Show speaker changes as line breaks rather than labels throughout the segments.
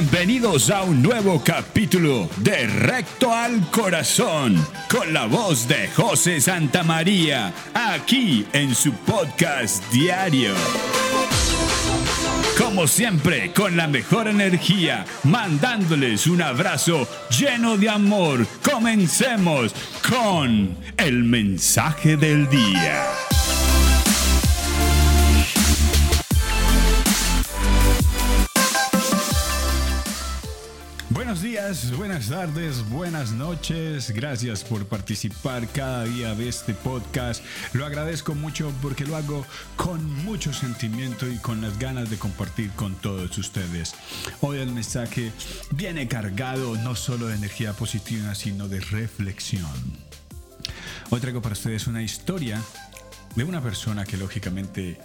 Bienvenidos a un nuevo capítulo de Recto al Corazón con la voz de José Santamaría aquí en su podcast diario. Como siempre, con la mejor energía, mandándoles un abrazo lleno de amor. Comencemos con el mensaje del día. Días, buenas tardes, buenas noches. Gracias por participar cada día de este podcast. Lo agradezco mucho porque lo hago con mucho sentimiento y con las ganas de compartir con todos ustedes. Hoy el mensaje viene cargado no solo de energía positiva, sino de reflexión. Hoy traigo para ustedes una historia de una persona que lógicamente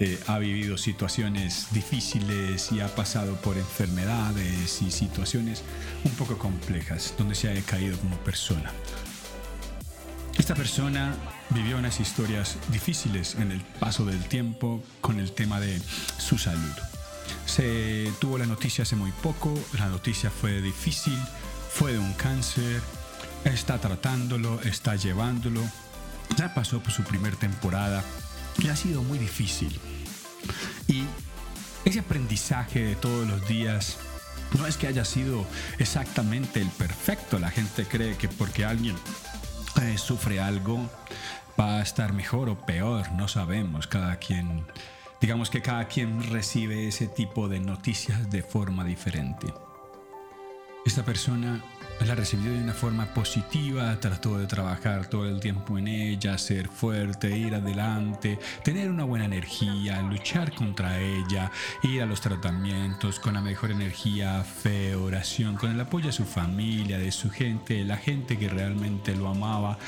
eh, ha vivido situaciones difíciles y ha pasado por enfermedades y situaciones un poco complejas donde se ha decaído como persona. Esta persona vivió unas historias difíciles en el paso del tiempo con el tema de su salud. Se tuvo la noticia hace muy poco, la noticia fue difícil, fue de un cáncer, está tratándolo, está llevándolo, ya pasó por su primer temporada y ha sido muy difícil. Y ese aprendizaje de todos los días no es que haya sido exactamente el perfecto. La gente cree que porque alguien eh, sufre algo va a estar mejor o peor. No sabemos. Cada quien, digamos que cada quien recibe ese tipo de noticias de forma diferente. Esta persona la recibió de una forma positiva, trató de trabajar todo el tiempo en ella, ser fuerte, ir adelante, tener una buena energía, luchar contra ella, ir a los tratamientos con la mejor energía, fe, oración, con el apoyo de su familia, de su gente, la gente que realmente lo amaba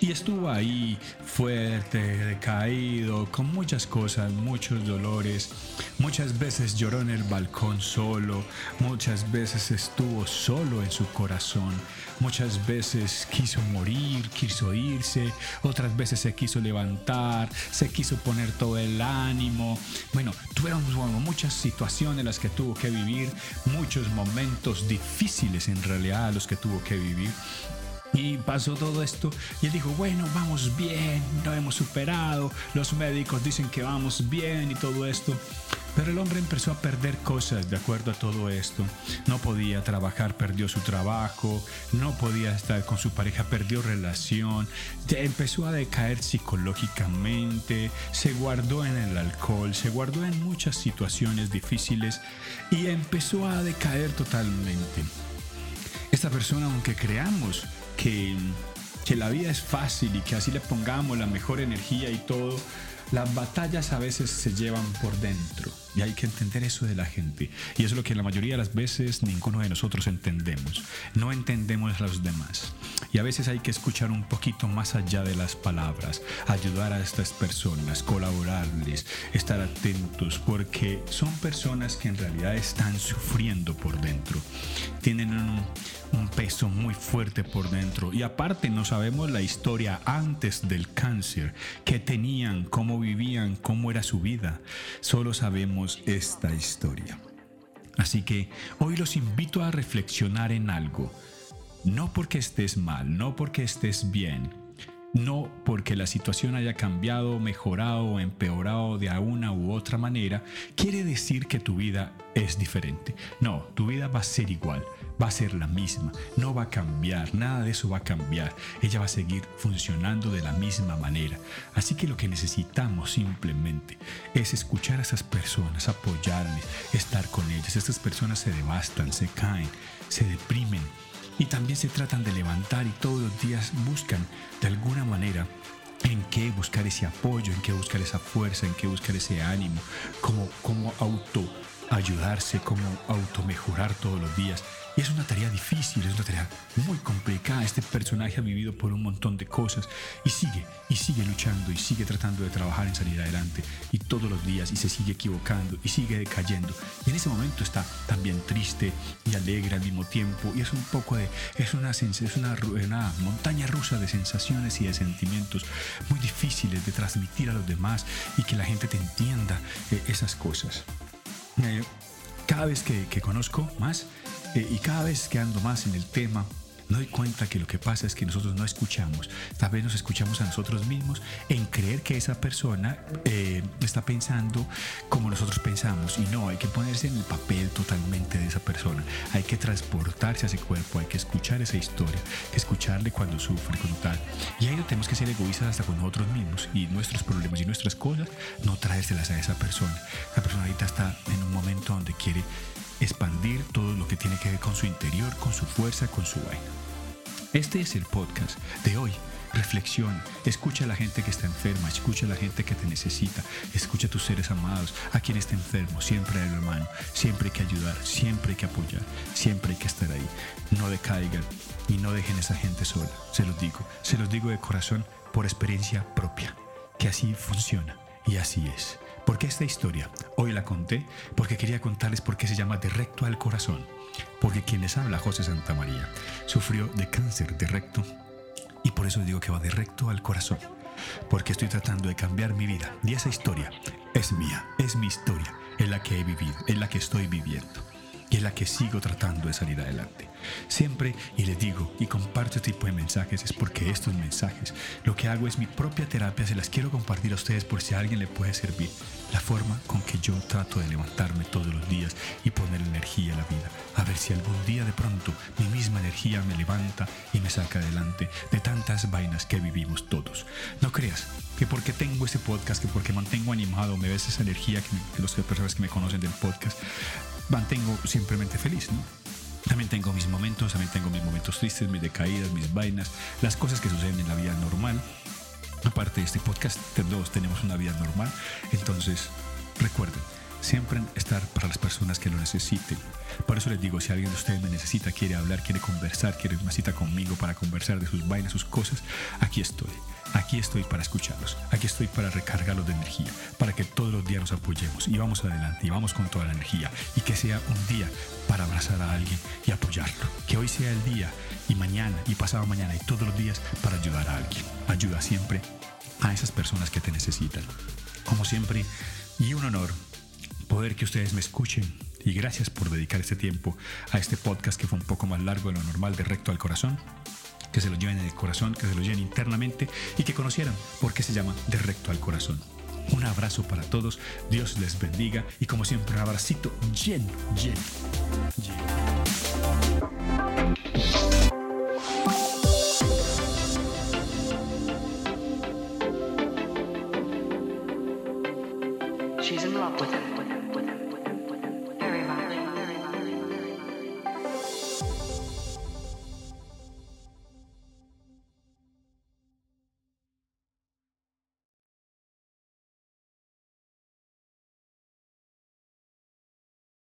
y estuvo ahí fuerte, decaído, con muchas cosas, muchos dolores. Muchas veces lloró en el balcón solo, muchas veces estuvo solo en su corazón, muchas veces quiso morir, quiso irse, otras veces se quiso levantar, se quiso poner todo el ánimo. Bueno, tuvieron muchas situaciones en las que tuvo que vivir, muchos momentos difíciles en realidad los que tuvo que vivir. Y pasó todo esto y él dijo, bueno, vamos bien, lo hemos superado, los médicos dicen que vamos bien y todo esto. Pero el hombre empezó a perder cosas de acuerdo a todo esto. No podía trabajar, perdió su trabajo, no podía estar con su pareja, perdió relación, empezó a decaer psicológicamente, se guardó en el alcohol, se guardó en muchas situaciones difíciles y empezó a decaer totalmente. Esta persona, aunque creamos que, que la vida es fácil y que así le pongamos la mejor energía y todo, las batallas a veces se llevan por dentro y hay que entender eso de la gente. Y eso es lo que la mayoría de las veces ninguno de nosotros entendemos. No entendemos a los demás. Y a veces hay que escuchar un poquito más allá de las palabras, ayudar a estas personas, colaborarles, estar atentos, porque son personas que en realidad están sufriendo por dentro. Tienen un, peso muy fuerte por dentro. Y aparte no sabemos la historia antes del cáncer, qué tenían, cómo vivían, cómo era su vida. Solo sabemos esta historia. Así que hoy los invito a reflexionar en algo. No porque estés mal, no porque estés bien, no porque la situación haya cambiado, mejorado o empeorado de una u otra manera, quiere decir que tu vida es diferente. No, tu vida va a ser igual, va a ser la misma, no va a cambiar, nada de eso va a cambiar. Ella va a seguir funcionando de la misma manera. Así que lo que necesitamos simplemente es escuchar a esas personas, apoyarles, estar con ellas. Estas personas se devastan, se caen, se deprimen y también se tratan de levantar y todos los días buscan de alguna manera en qué buscar ese apoyo, en qué buscar esa fuerza, en qué buscar ese ánimo, cómo, cómo auto ayudarse, cómo auto mejorar todos los días. Y es una tarea difícil, es una tarea muy complicada. Este personaje ha vivido por un montón de cosas y sigue, y sigue luchando, y sigue tratando de trabajar en salir adelante. Y todos los días, y se sigue equivocando, y sigue decayendo. Y en ese momento está también triste y alegre al mismo tiempo. Y es un poco de, es una, es una, una montaña rusa de sensaciones y de sentimientos muy difíciles de transmitir a los demás y que la gente te entienda eh, esas cosas. Eh, cada vez que, conozco más eh, y cada vez que ando más en el tema, no doy cuenta que lo que pasa es que nosotros no escuchamos. Tal vez nos escuchamos a nosotros mismos en creer que esa persona eh, está pensando como nosotros pensamos. Y no, hay que ponerse en el papel totalmente de esa persona. Hay que transportarse a ese cuerpo, hay que escuchar esa historia, que escucharle cuando sufre, cuando tal. Y ahí no tenemos que ser egoístas hasta con nosotros mismos y nuestros problemas y nuestras cosas, no traérselas a esa persona. La persona ahorita está en un momento donde quiere expandir todo lo que tiene que ver con su interior, con su fuerza, con su vaina. Este es el podcast de hoy. Reflexión, escucha a la gente que está enferma, escucha a la gente que te necesita, escucha a tus seres amados, a quien está enfermo, siempre hay hermano, siempre hay que ayudar, siempre hay que apoyar, siempre hay que estar ahí. No decaigan y no dejen a esa gente sola, se los digo, se los digo de corazón por experiencia propia, que así funciona y así es. ¿Por qué esta historia? Hoy la conté porque quería contarles por qué se llama de recto al corazón. Porque quien les habla, José Santa María, sufrió de cáncer de recto y por eso digo que va de recto al corazón. Porque estoy tratando de cambiar mi vida y esa historia es mía, es mi historia, es la que he vivido, es la que estoy viviendo y es la que sigo tratando de salir adelante. Siempre, y les digo, y comparto este tipo de mensajes, es porque estos mensajes, lo que hago es mi propia terapia, se las quiero compartir a ustedes por si a alguien le puede servir. La forma con que yo trato de levantarme todos los días y poner energía a la vida. A ver si algún día de pronto mi misma energía me levanta y me saca adelante de tantas vainas que vivimos todos. No creas que porque tengo este podcast, que porque mantengo animado, me ves esa energía que, que las personas que me conocen del podcast, mantengo simplemente feliz, ¿no? También tengo mis momentos, también tengo mis momentos tristes, mis decaídas, mis vainas, las cosas que suceden en la vida normal. Aparte de este podcast, todos tenemos una vida normal. Entonces, recuerden, siempre estar para las personas que lo necesiten. Por eso les digo, si alguien de ustedes me necesita, quiere hablar, quiere conversar, quiere una cita conmigo para conversar de sus vainas, sus cosas, aquí estoy. Aquí estoy para escucharlos, aquí estoy para recargarlos de energía, para que todos los días nos apoyemos y vamos adelante y vamos con toda la energía y que sea un día para abrazar a alguien y apoyarlo. Que hoy sea el día y mañana y pasado mañana y todos los días para ayudar a alguien. Ayuda siempre a esas personas que te necesitan. Como siempre, y un honor poder que ustedes me escuchen y gracias por dedicar este tiempo a este podcast que fue un poco más largo de lo normal de recto al corazón que se lo lleven en el corazón, que se lo lleven internamente y que conocieran por qué se llama de recto al corazón. Un abrazo para todos, Dios les bendiga y como siempre un abracito lleno, lleno.